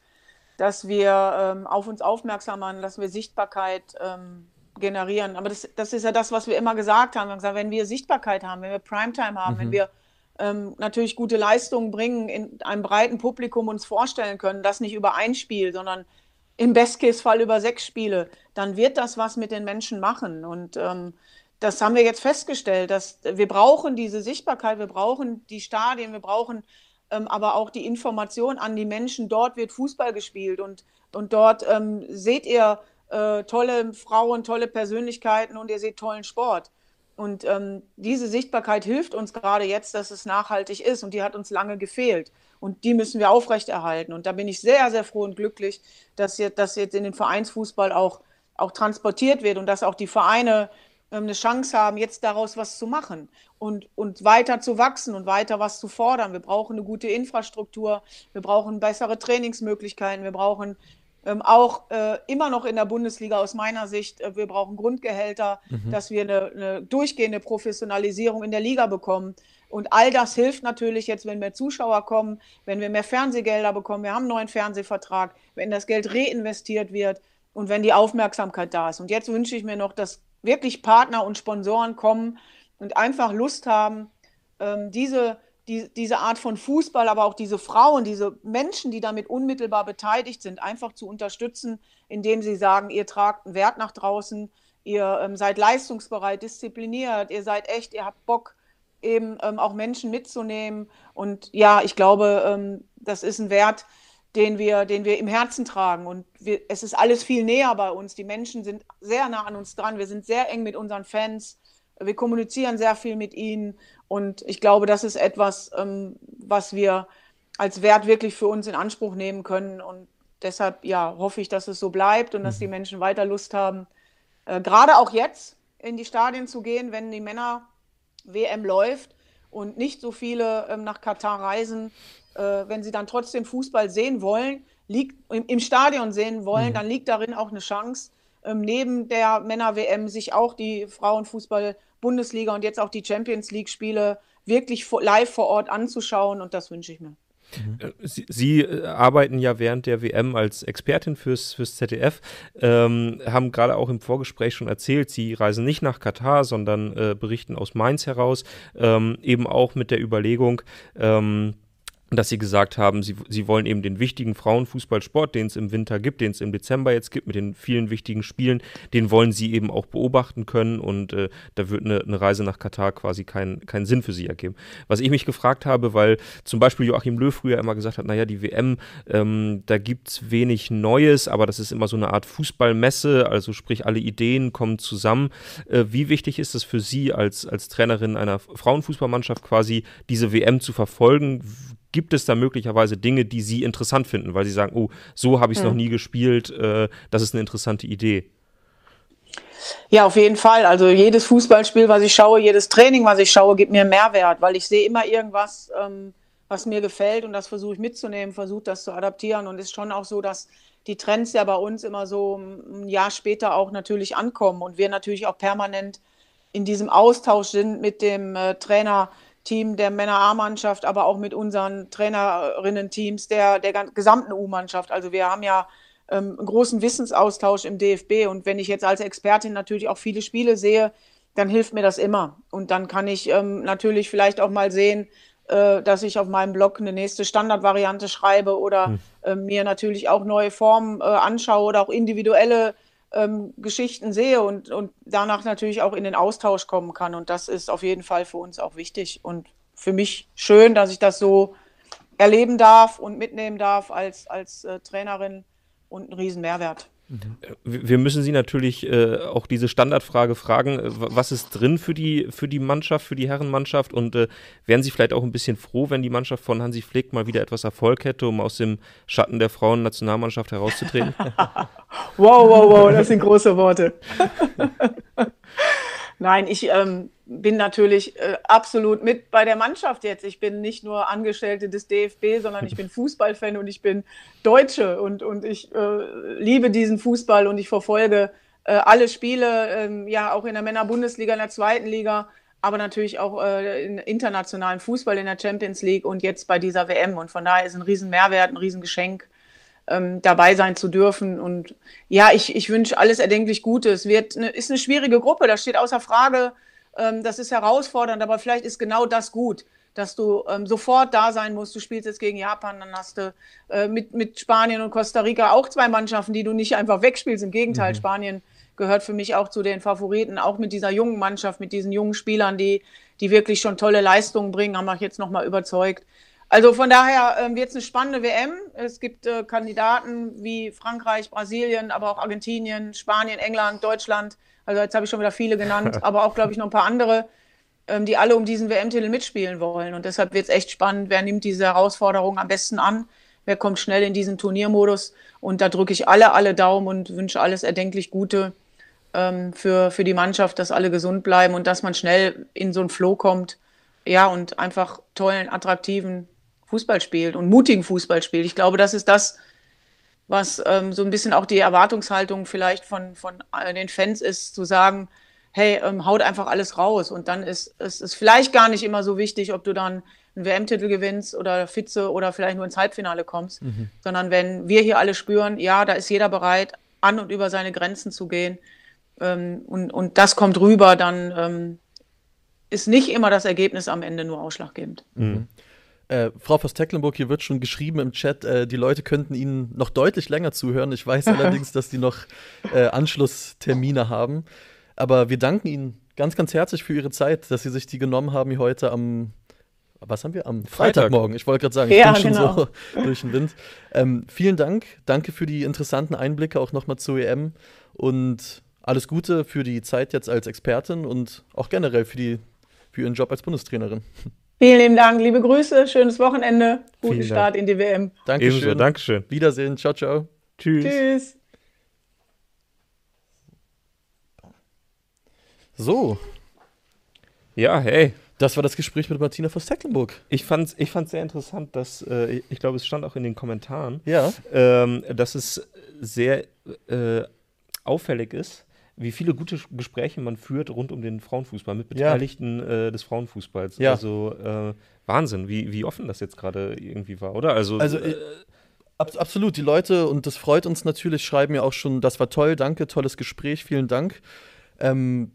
dass wir ähm, auf uns aufmerksam machen, dass wir Sichtbarkeit ähm, generieren. Aber das, das ist ja das, was wir immer gesagt haben. Wir haben gesagt, wenn wir Sichtbarkeit haben, wenn wir Primetime haben, mhm. wenn wir ähm, natürlich gute Leistungen bringen, in einem breiten Publikum uns vorstellen können, das nicht über ein Spiel, sondern im Best-Case-Fall über sechs Spiele, dann wird das was mit den Menschen machen. Und ähm, das haben wir jetzt festgestellt, dass wir brauchen diese Sichtbarkeit, wir brauchen die Stadien, wir brauchen ähm, aber auch die Information an die Menschen. Dort wird Fußball gespielt und, und dort ähm, seht ihr äh, tolle Frauen, tolle Persönlichkeiten und ihr seht tollen Sport. Und ähm, diese Sichtbarkeit hilft uns gerade jetzt, dass es nachhaltig ist und die hat uns lange gefehlt. Und die müssen wir aufrechterhalten. Und da bin ich sehr, sehr froh und glücklich, dass jetzt, dass jetzt in den Vereinsfußball auch, auch transportiert wird und dass auch die Vereine ähm, eine Chance haben, jetzt daraus was zu machen und, und weiter zu wachsen und weiter was zu fordern. Wir brauchen eine gute Infrastruktur, wir brauchen bessere Trainingsmöglichkeiten, wir brauchen ähm, auch äh, immer noch in der Bundesliga aus meiner Sicht, äh, wir brauchen Grundgehälter, mhm. dass wir eine, eine, durchgehende Professionalisierung in der Liga bekommen. Und all das hilft natürlich jetzt, wenn mehr Zuschauer kommen, wenn wir mehr Fernsehgelder bekommen. Wir haben einen neuen Fernsehvertrag, wenn das Geld reinvestiert wird und wenn die Aufmerksamkeit da ist. Und jetzt wünsche ich mir noch, dass wirklich Partner und Sponsoren kommen und einfach Lust haben, ähm, diese die, diese Art von Fußball, aber auch diese Frauen, diese Menschen, die damit unmittelbar beteiligt sind, einfach zu unterstützen, indem sie sagen, ihr tragt einen Wert nach draußen, ihr ähm, seid leistungsbereit, diszipliniert, ihr seid echt, ihr habt Bock, eben ähm, auch Menschen mitzunehmen. Und ja, ich glaube, ähm, das ist ein Wert, den wir, den wir im Herzen tragen. Und wir, es ist alles viel näher bei uns. Die Menschen sind sehr nah an uns dran. Wir sind sehr eng mit unseren Fans. Wir kommunizieren sehr viel mit ihnen. Und ich glaube, das ist etwas, ähm, was wir als Wert wirklich für uns in Anspruch nehmen können. Und deshalb ja, hoffe ich, dass es so bleibt und dass die mhm. Menschen weiter Lust haben, äh, gerade auch jetzt in die Stadien zu gehen, wenn die Männer-WM läuft und nicht so viele ähm, nach Katar reisen. Äh, wenn sie dann trotzdem Fußball sehen wollen, liegt, im, Stadion sehen wollen, mhm. dann liegt darin auch eine Chance, ähm, neben der Männer-WM sich auch die Frauenfußball-Bundesliga und jetzt auch die Champions League-Spiele wirklich live vor Ort anzuschauen und das wünsche ich mir. Äh, Sie, Sie, äh, arbeiten ja während der WM als Expertin fürs, fürs ZDF, ähm, haben gerade auch im Vorgespräch schon erzählt, Sie reisen nicht nach Katar, sondern äh, berichten aus Mainz heraus, ähm, eben auch mit der Überlegung, ähm, dass sie gesagt haben, sie, sie wollen eben den wichtigen Frauenfußballsport, den es im Winter gibt, den es im Dezember jetzt gibt, mit den vielen wichtigen Spielen, den wollen sie eben auch beobachten können und äh, da wird eine, eine, Reise nach Katar quasi keinen kein Sinn für sie ergeben. Was ich mich gefragt habe, weil zum Beispiel Joachim Löw früher immer gesagt hat, naja, die WM, ähm, da gibt es wenig Neues, aber das ist immer so eine Art Fußballmesse, also sprich alle Ideen kommen zusammen. Äh, wie wichtig ist es für Sie als, als Trainerin einer Frauenfußballmannschaft quasi, diese WM zu verfolgen? Gibt es da möglicherweise Dinge, die Sie interessant finden, weil Sie sagen, oh, so habe ich es mhm. noch nie gespielt, äh, das ist eine interessante Idee? Ja, auf jeden Fall. Also jedes Fußballspiel, was ich schaue, jedes Training, was ich schaue, gibt mir Mehrwert, weil ich sehe immer irgendwas, ähm, was mir gefällt und das versuche ich mitzunehmen, versuche das zu adaptieren und es ist schon auch so, dass die Trends ja bei uns immer so ein Jahr später auch natürlich ankommen und wir natürlich auch permanent in diesem Austausch sind mit dem äh, Trainerteam der Männer-A-Mannschaft, aber auch mit unseren Trainerinnen-Teams der, der gesamten U-Mannschaft. Also wir haben ja ähm, einen großen Wissensaustausch im DFB und wenn ich jetzt als Expertin natürlich auch viele Spiele sehe, dann hilft mir das immer. Und dann kann ich ähm, natürlich vielleicht auch mal sehen, äh, dass ich auf meinem Blog eine nächste Standardvariante schreibe oder hm. äh, mir natürlich auch neue Formen äh, anschaue oder auch individuelle ähm, Geschichten sehe und, und danach natürlich auch in den Austausch kommen kann. Und das ist auf jeden Fall für uns auch wichtig und für mich schön, dass ich das so erleben darf und mitnehmen darf als, als äh, Trainerin und ein Riesenmehrwert. Wir müssen Sie natürlich äh, auch diese Standardfrage fragen, äh, was ist drin für die, für die Mannschaft, für die Herrenmannschaft und äh, wären Sie vielleicht auch ein bisschen froh, wenn die Mannschaft von Hansi Flick mal wieder etwas Erfolg hätte, um aus dem Schatten der Frauen-Nationalmannschaft herauszutreten? wow, wow, wow, das sind große Worte. Nein, ich ähm, bin natürlich äh, absolut mit bei der Mannschaft jetzt. Ich bin nicht nur Angestellte des DFB, sondern ich bin Fußballfan und ich bin Deutsche und, und ich äh, liebe diesen Fußball und ich verfolge äh, alle Spiele, ähm, ja auch in der Männer-Bundesliga, in der zweiten Liga, aber natürlich auch äh, in internationalen Fußball in der Champions League und jetzt bei dieser WM. Und von daher ist ein riesen Mehrwert, ein Riesengeschenk ähm, dabei sein zu dürfen. Und ja, ich, ich wünsche alles erdenklich Gute. Es wird eine, ist eine schwierige Gruppe, das steht außer Frage. Ähm, das ist herausfordernd, aber vielleicht ist genau das gut, dass du ähm, sofort da sein musst. Du spielst jetzt gegen Japan, dann hast du äh, mit, mit Spanien und Costa Rica auch zwei Mannschaften, die du nicht einfach wegspielst. Im Gegenteil, mhm. Spanien gehört für mich auch zu den Favoriten, auch mit dieser jungen Mannschaft, mit diesen jungen Spielern, die, die wirklich schon tolle Leistungen bringen, haben mich jetzt nochmal überzeugt. Also von daher äh, wird es eine spannende WM. Es gibt äh, Kandidaten wie Frankreich, Brasilien, aber auch Argentinien, Spanien, England, Deutschland. Also jetzt habe ich schon wieder viele genannt, aber auch, glaube ich, noch ein paar andere, ähm, die alle um diesen WM-Titel mitspielen wollen. Und deshalb wird es echt spannend, wer nimmt diese Herausforderung am besten an, wer kommt schnell in diesen Turniermodus. Und da drücke ich alle, alle Daumen und wünsche alles erdenklich Gute ähm, für, für die Mannschaft, dass alle gesund bleiben und dass man schnell in so einen Flow kommt. Ja, und einfach tollen, attraktiven Fußball spielt und mutigen Fußball spielt. Ich glaube, das ist das, was ähm, so ein bisschen auch die Erwartungshaltung vielleicht von, von den Fans ist, zu sagen, hey, ähm, haut einfach alles raus. Und dann ist es ist vielleicht gar nicht immer so wichtig, ob du dann einen WM-Titel gewinnst oder Fitze oder vielleicht nur ins Halbfinale kommst, mhm. sondern wenn wir hier alle spüren, ja, da ist jeder bereit, an und über seine Grenzen zu gehen ähm, und, und das kommt rüber, dann ähm, ist nicht immer das Ergebnis am Ende nur ausschlaggebend. Mhm. Äh, Frau Voss-Tecklenburg, hier wird schon geschrieben im Chat, äh, die Leute könnten Ihnen noch deutlich länger zuhören. Ich weiß allerdings, dass die noch äh, Anschlusstermine haben. Aber wir danken Ihnen ganz, ganz herzlich für Ihre Zeit, dass Sie sich die genommen haben hier heute am, was haben wir? Am Freitagmorgen. Ich wollte gerade sagen, ich ja, bin schon genau. so durch den Wind. Ähm, vielen Dank. Danke für die interessanten Einblicke auch nochmal zur EM und alles Gute für die Zeit jetzt als Expertin und auch generell für, die, für Ihren Job als Bundestrainerin. Vielen lieben Dank, liebe Grüße, schönes Wochenende, guten Vielen Start Dank. in die WM. Dankeschön. Ebenso, Dankeschön. Wiedersehen, ciao, ciao. Tschüss. Tschüss. So. Ja, hey. Das war das Gespräch mit Martina von Stecklenburg. Ich fand es ich fand's sehr interessant, dass, äh, ich glaube, es stand auch in den Kommentaren, ja. ähm, dass es sehr äh, auffällig ist, wie viele gute Gespräche man führt rund um den Frauenfußball mit Beteiligten ja. äh, des Frauenfußballs. Ja. Also äh, Wahnsinn, wie, wie offen das jetzt gerade irgendwie war, oder? Also, also äh, ab, absolut, die Leute, und das freut uns natürlich, schreiben ja auch schon, das war toll, danke, tolles Gespräch, vielen Dank. Ähm,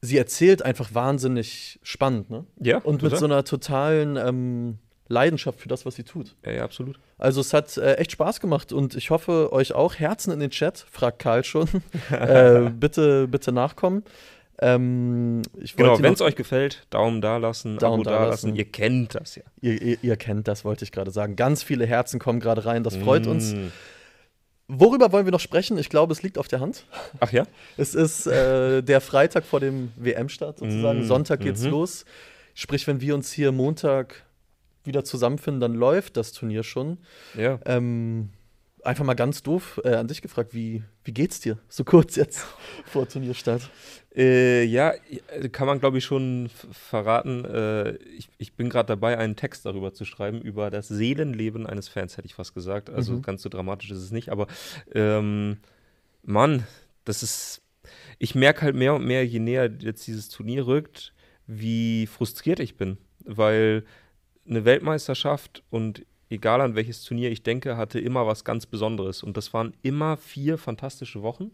sie erzählt einfach wahnsinnig spannend, ne? Ja. Und mit so einer totalen ähm, Leidenschaft für das, was sie tut. Ja, ja absolut. Also es hat äh, echt Spaß gemacht und ich hoffe euch auch. Herzen in den Chat, fragt Karl schon. äh, bitte, bitte nachkommen. Ähm, genau, wenn es euch gefällt, Daumen da lassen, Daumen Abo da lassen. Ihr kennt das ja. Ihr, ihr, ihr kennt das, wollte ich gerade sagen. Ganz viele Herzen kommen gerade rein, das freut mm. uns. Worüber wollen wir noch sprechen? Ich glaube, es liegt auf der Hand. Ach ja? Es ist äh, der Freitag vor dem WM-Start sozusagen. Mm. Sonntag geht's mhm. los. Sprich, wenn wir uns hier Montag wieder zusammenfinden, dann läuft das Turnier schon. Ja. Ähm, einfach mal ganz doof äh, an dich gefragt, wie, wie geht's dir? So kurz jetzt vor Turnierstart. Äh, ja, kann man glaube ich schon verraten. Äh, ich, ich bin gerade dabei, einen Text darüber zu schreiben, über das Seelenleben eines Fans, hätte ich fast gesagt. Also Mhm. ganz so dramatisch ist es nicht, aber ähm, Mann, das ist. Ich merke halt mehr und mehr, je näher jetzt dieses Turnier rückt, wie frustriert ich bin. Weil eine Weltmeisterschaft und egal an welches Turnier ich denke, hatte immer was ganz Besonderes. Und das waren immer vier fantastische Wochen,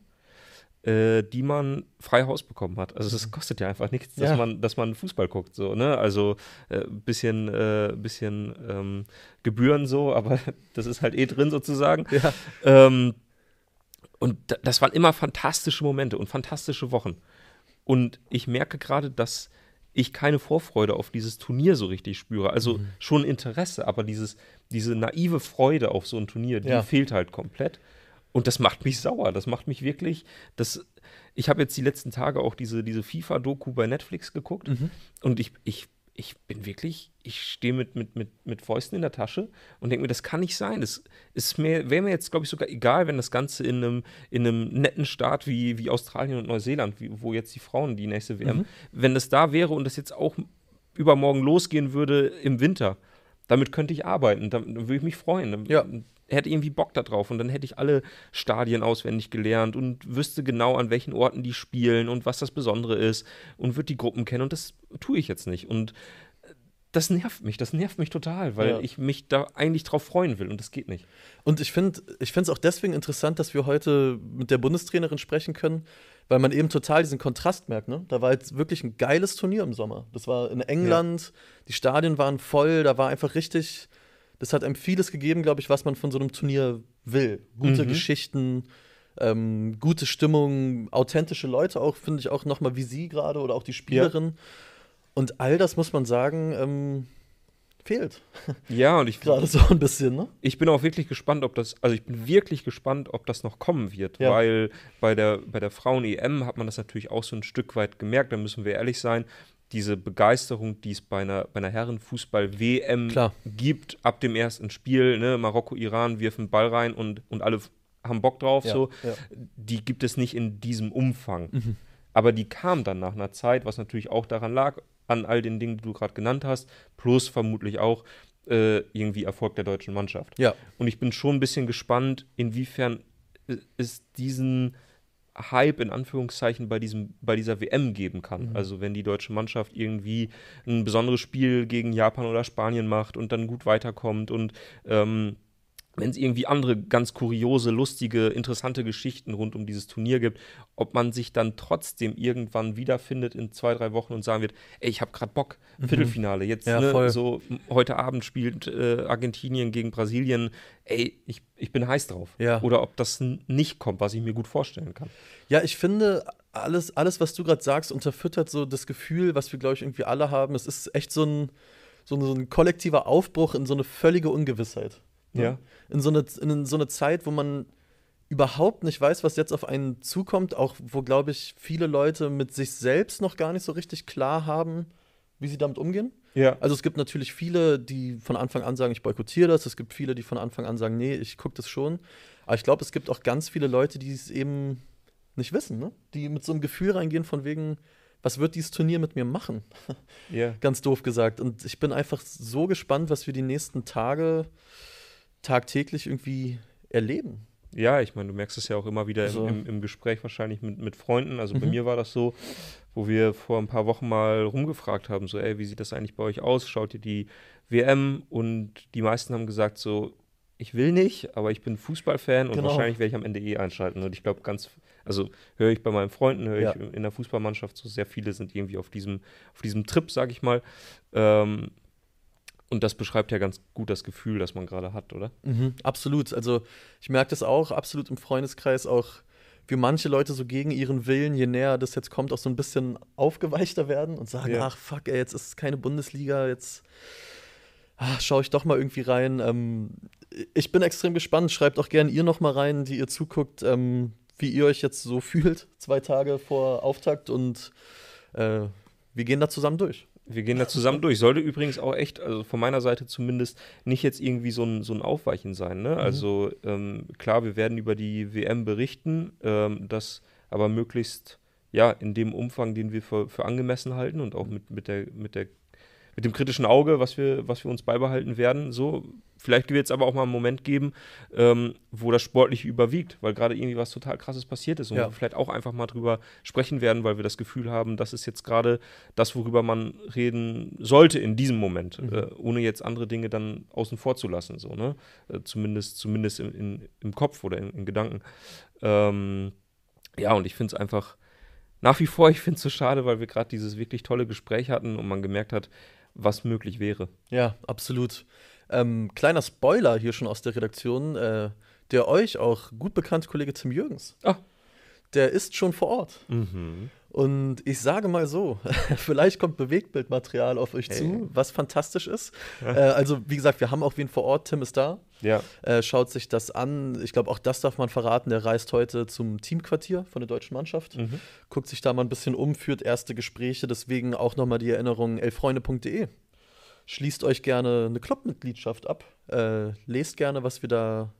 äh, die man frei Haus bekommen hat. Also es kostet ja einfach nichts, dass, Ja. man, dass man Fußball guckt. So, ne? Also äh, bisschen, äh, bisschen ähm, Gebühren so, aber das ist halt eh drin sozusagen. Ja. Ähm, und da- das waren immer fantastische Momente und fantastische Wochen. Und ich merke gerade, dass ich keine Vorfreude auf dieses Turnier so richtig spüre. Also Mhm. schon Interesse, aber dieses, diese naive Freude auf so ein Turnier, die Ja. fehlt halt komplett. Und das macht mich sauer. Das macht mich wirklich. Das, ich habe jetzt die letzten Tage auch diese, diese FIFA-Doku bei Netflix geguckt Mhm. und ich, ich, ich bin wirklich, ich stehe mit, mit, mit, mit Fäusten in der Tasche und denke mir, das kann nicht sein. Das ist mir, wäre mir jetzt, glaube ich, sogar egal, wenn das Ganze in einem, in einem netten Staat wie, wie Australien und Neuseeland, wie, wo jetzt die Frauen die nächste WM, Mhm. wenn das da wäre und das jetzt auch übermorgen losgehen würde im Winter, damit könnte ich arbeiten, dann, dann würde ich mich freuen. Dann Ja. Hätte irgendwie Bock da drauf und dann hätte ich alle Stadien auswendig gelernt und wüsste genau, an welchen Orten die spielen und was das Besondere ist und würde die Gruppen kennen und das tue ich jetzt nicht. Und das nervt mich, das nervt mich total, weil Ja. ich mich da eigentlich drauf freuen will und das geht nicht. Und ich finde ich es auch deswegen interessant, dass wir heute mit der Bundestrainerin sprechen können, weil man eben total diesen Kontrast merkt. Ne? Da war jetzt wirklich ein geiles Turnier im Sommer. Das war in England, die Stadien waren voll, da war einfach richtig, das hat einem vieles gegeben, glaube ich, was man von so einem Turnier will. Gute Mhm. Geschichten, ähm, gute Stimmung, authentische Leute auch, finde ich auch nochmal wie sie gerade oder auch die Spielerin. Und all das muss man sagen, ähm, fehlt Ja, und ich, gerade so ein bisschen, ne? ich bin auch wirklich gespannt, ob das, also ich bin wirklich gespannt, ob das noch kommen wird, Ja. weil bei der, bei der Frauen-EM hat man das natürlich auch so ein Stück weit gemerkt, da müssen wir ehrlich sein, diese Begeisterung, die es bei einer, bei einer Herrenfußball-WM gibt, ab dem ersten Spiel, ne, Marokko, Iran wirfen Ball rein und, und alle haben Bock drauf, Ja, so, ja. die gibt es nicht in diesem Umfang. Mhm. Aber die kam dann nach einer Zeit, was natürlich auch daran lag, an all den Dingen, die du gerade genannt hast, plus vermutlich auch äh, irgendwie Erfolg der deutschen Mannschaft. Ja. Und ich bin schon ein bisschen gespannt, inwiefern äh, es diesen Hype in Anführungszeichen bei, diesem, bei dieser WM geben kann. Mhm. Also wenn die deutsche Mannschaft irgendwie ein besonderes Spiel gegen Japan oder Spanien macht und dann gut weiterkommt und ähm, wenn es irgendwie andere ganz kuriose, lustige, interessante Geschichten rund um dieses Turnier gibt, ob man sich dann trotzdem irgendwann wiederfindet in zwei, drei Wochen und sagen wird, ey, ich habe gerade Bock, Viertelfinale, jetzt Mhm. Ja, ne, so heute Abend spielt äh, Argentinien gegen Brasilien, ey, ich, ich bin heiß drauf. Ja. Oder ob das nicht kommt, was ich mir gut vorstellen kann. Ja, ich finde, alles, alles was du gerade sagst, unterfüttert so das Gefühl, was wir, glaube ich, irgendwie alle haben. Es ist echt so ein, so, ein, so ein kollektiver Aufbruch in so eine völlige Ungewissheit. Ne? Ja. In so, eine, in so eine Zeit, wo man überhaupt nicht weiß, was jetzt auf einen zukommt, auch wo, glaube ich, viele Leute mit sich selbst noch gar nicht so richtig klar haben, wie sie damit umgehen. Ja. Also es gibt natürlich viele, die von Anfang an sagen, ich boykottiere das. Es gibt viele, die von Anfang an sagen, nee, ich gucke das schon. Aber ich glaube, es gibt auch ganz viele Leute, die es eben nicht wissen, ne? Die mit so einem Gefühl reingehen von wegen, was wird dieses Turnier mit mir machen? Ja. Ganz doof gesagt. Und ich bin einfach so gespannt, was wir die nächsten Tage tagtäglich irgendwie erleben. Ja, ich meine, du merkst es ja auch immer wieder So. im, im, im Gespräch wahrscheinlich mit, mit Freunden. Also bei Mhm. mir war das so, wo wir vor ein paar Wochen mal rumgefragt haben, so, ey, wie sieht das eigentlich bei euch aus? Schaut ihr die WM? Und die meisten haben gesagt so, ich will nicht, aber ich bin Fußballfan und Genau. wahrscheinlich werde ich am Ende eh einschalten. Und ich glaube, ganz, also höre ich bei meinen Freunden, höre Ja. ich in der Fußballmannschaft, so sehr viele sind irgendwie auf diesem, auf diesem Trip, sag ich mal. Ähm, und das beschreibt ja ganz gut das Gefühl, das man gerade hat, oder? Mhm, absolut. Also ich merke das auch absolut im Freundeskreis, auch wie manche Leute so gegen ihren Willen, je näher das jetzt kommt, auch so ein bisschen aufgeweichter werden und sagen, Ja. ach fuck, ey, jetzt ist es keine Bundesliga, jetzt ah, schaue ich doch mal irgendwie rein. Ähm, ich bin extrem gespannt. Schreibt auch gerne ihr noch mal rein, die ihr zuguckt, ähm, wie ihr euch jetzt so fühlt, zwei Tage vor Auftakt und äh, wir gehen da zusammen durch. Wir gehen da zusammen durch. Sollte übrigens auch echt, also von meiner Seite zumindest, nicht jetzt irgendwie so ein, so ein Aufweichen sein. Ne? Mhm. Also ähm, klar, wir werden über die WM berichten, ähm, das aber möglichst ja in dem Umfang, den wir für, für angemessen halten und auch mit, mit, der, mit der mit dem kritischen Auge, was wir, was wir uns beibehalten werden. So, vielleicht wird es aber auch mal einen Moment geben, ähm, wo das Sportliche überwiegt, weil gerade irgendwie was total krasses passiert ist und ja. wir vielleicht auch einfach mal drüber sprechen werden, weil wir das Gefühl haben, das ist jetzt gerade das, worüber man reden sollte in diesem Moment, mhm. äh, ohne jetzt andere Dinge dann außen vor zu lassen, so, ne? Äh, zumindest, zumindest in, in, im Kopf oder in, in Gedanken. Ähm, ja, und ich finde es einfach nach wie vor, ich finde es so schade, weil wir gerade dieses wirklich tolle Gespräch hatten und man gemerkt hat, was möglich wäre. Ja, absolut. Ähm, kleiner Spoiler hier schon aus der Redaktion, äh, der euch auch gut bekannte Kollege Tim Jürgens. Ah. Der ist schon vor Ort. Mhm. Und ich sage mal so, vielleicht kommt Bewegtbildmaterial auf euch hey. zu, was fantastisch ist. Äh, also, wie gesagt, wir haben auch wen vor Ort, Tim ist da. Ja. Äh, schaut sich das an. Ich glaube, auch das darf man verraten. Der reist heute zum Teamquartier von der deutschen Mannschaft. Mhm. Guckt sich da mal ein bisschen um, führt erste Gespräche. Deswegen auch nochmal die Erinnerung: elfreunde.de. Schließt euch gerne eine Clubmitgliedschaft ab. Äh, lest gerne, was wir da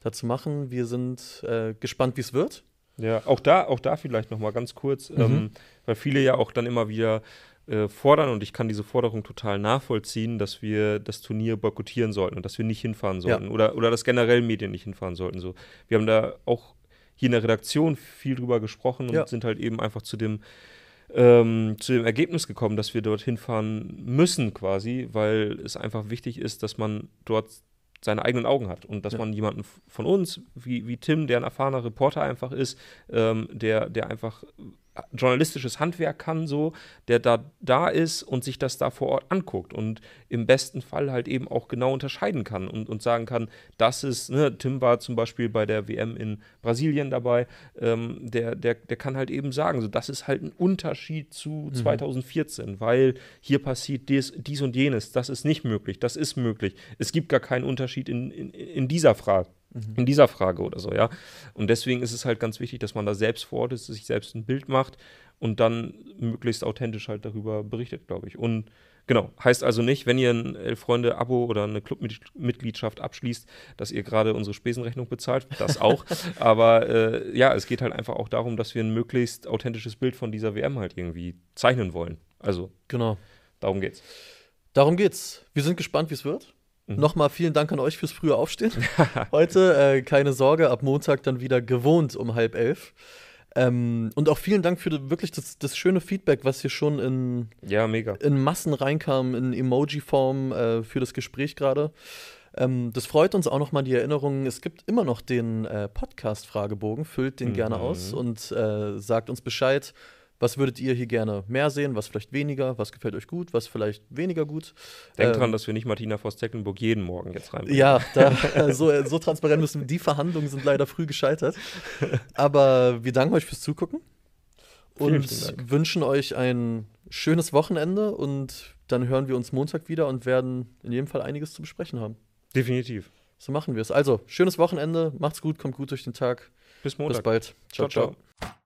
dazu machen. Wir sind äh, gespannt, wie es wird. Ja, auch da, auch da vielleicht noch mal ganz kurz, mhm. ähm, weil viele ja auch dann immer wieder äh, fordern und ich kann diese Forderung total nachvollziehen, dass wir das Turnier boykottieren sollten und dass wir nicht hinfahren sollten ja. oder, oder dass generell Medien nicht hinfahren sollten. So. Wir haben da auch hier in der Redaktion viel drüber gesprochen und ja. sind halt eben einfach zu dem, ähm, zu dem Ergebnis gekommen, dass wir dort hinfahren müssen quasi, weil es einfach wichtig ist, dass man dort seine eigenen Augen hat und dass ja. man jemanden von uns, wie, wie Tim, der ein erfahrener Reporter einfach ist, ähm, der, der einfach journalistisches Handwerk kann, so, der da da ist und sich das da vor Ort anguckt und im besten Fall halt eben auch genau unterscheiden kann und, und sagen kann, das ist, ne, Tim war zum Beispiel bei der WM in Brasilien dabei, ähm, der, der, der kann halt eben sagen, so, das ist halt ein Unterschied zu mhm. 2014, weil hier passiert dies, dies und jenes, das ist nicht möglich, das ist möglich. Es gibt gar keinen Unterschied in, in, in dieser Frage in dieser Frage oder so, ja. Und deswegen ist es halt ganz wichtig, dass man da selbst vor Ort ist, sich selbst ein Bild macht und dann möglichst authentisch halt darüber berichtet, glaube ich. Und genau, heißt also nicht, wenn ihr ein Elf-Freunde-Abo oder eine Clubmitgliedschaft abschließt, dass ihr gerade unsere Spesenrechnung bezahlt, das auch. Aber äh, ja, es geht halt einfach auch darum, dass wir ein möglichst authentisches Bild von dieser WM halt irgendwie zeichnen wollen. Also, genau. Darum geht's. Darum geht's. Wir sind gespannt, wie es wird. Mhm. Nochmal vielen Dank an euch fürs frühe Aufstehen. Heute, äh, keine Sorge, ab Montag dann wieder gewohnt um halb elf. Ähm, und auch vielen Dank für wirklich das, das, schöne Feedback, was hier schon in, ja, mega. in Massen reinkam, in Emoji-Form äh, für das Gespräch gerade. Ähm, das freut uns auch nochmal die Erinnerung. Es gibt immer noch den äh, Podcast-Fragebogen. Füllt den mhm. gerne aus und äh, sagt uns Bescheid. Was würdet ihr hier gerne mehr sehen? Was vielleicht weniger? Was gefällt euch gut? Was vielleicht weniger gut? Denkt ähm, dran, dass wir nicht Martina Voss-Tecklenburg jeden Morgen jetzt reinbringen. Ja, da, äh, so, äh, so transparent müssen wir. Die Verhandlungen sind leider früh gescheitert. Aber wir danken euch fürs Zugucken und wünschen euch ein schönes Wochenende. Und dann hören wir uns Montag wieder und werden in jedem Fall einiges zu besprechen haben. Definitiv. So machen wir es. Also, schönes Wochenende. Macht's gut, kommt gut durch den Tag. Bis Montag. Bis bald. ciao. ciao. ciao.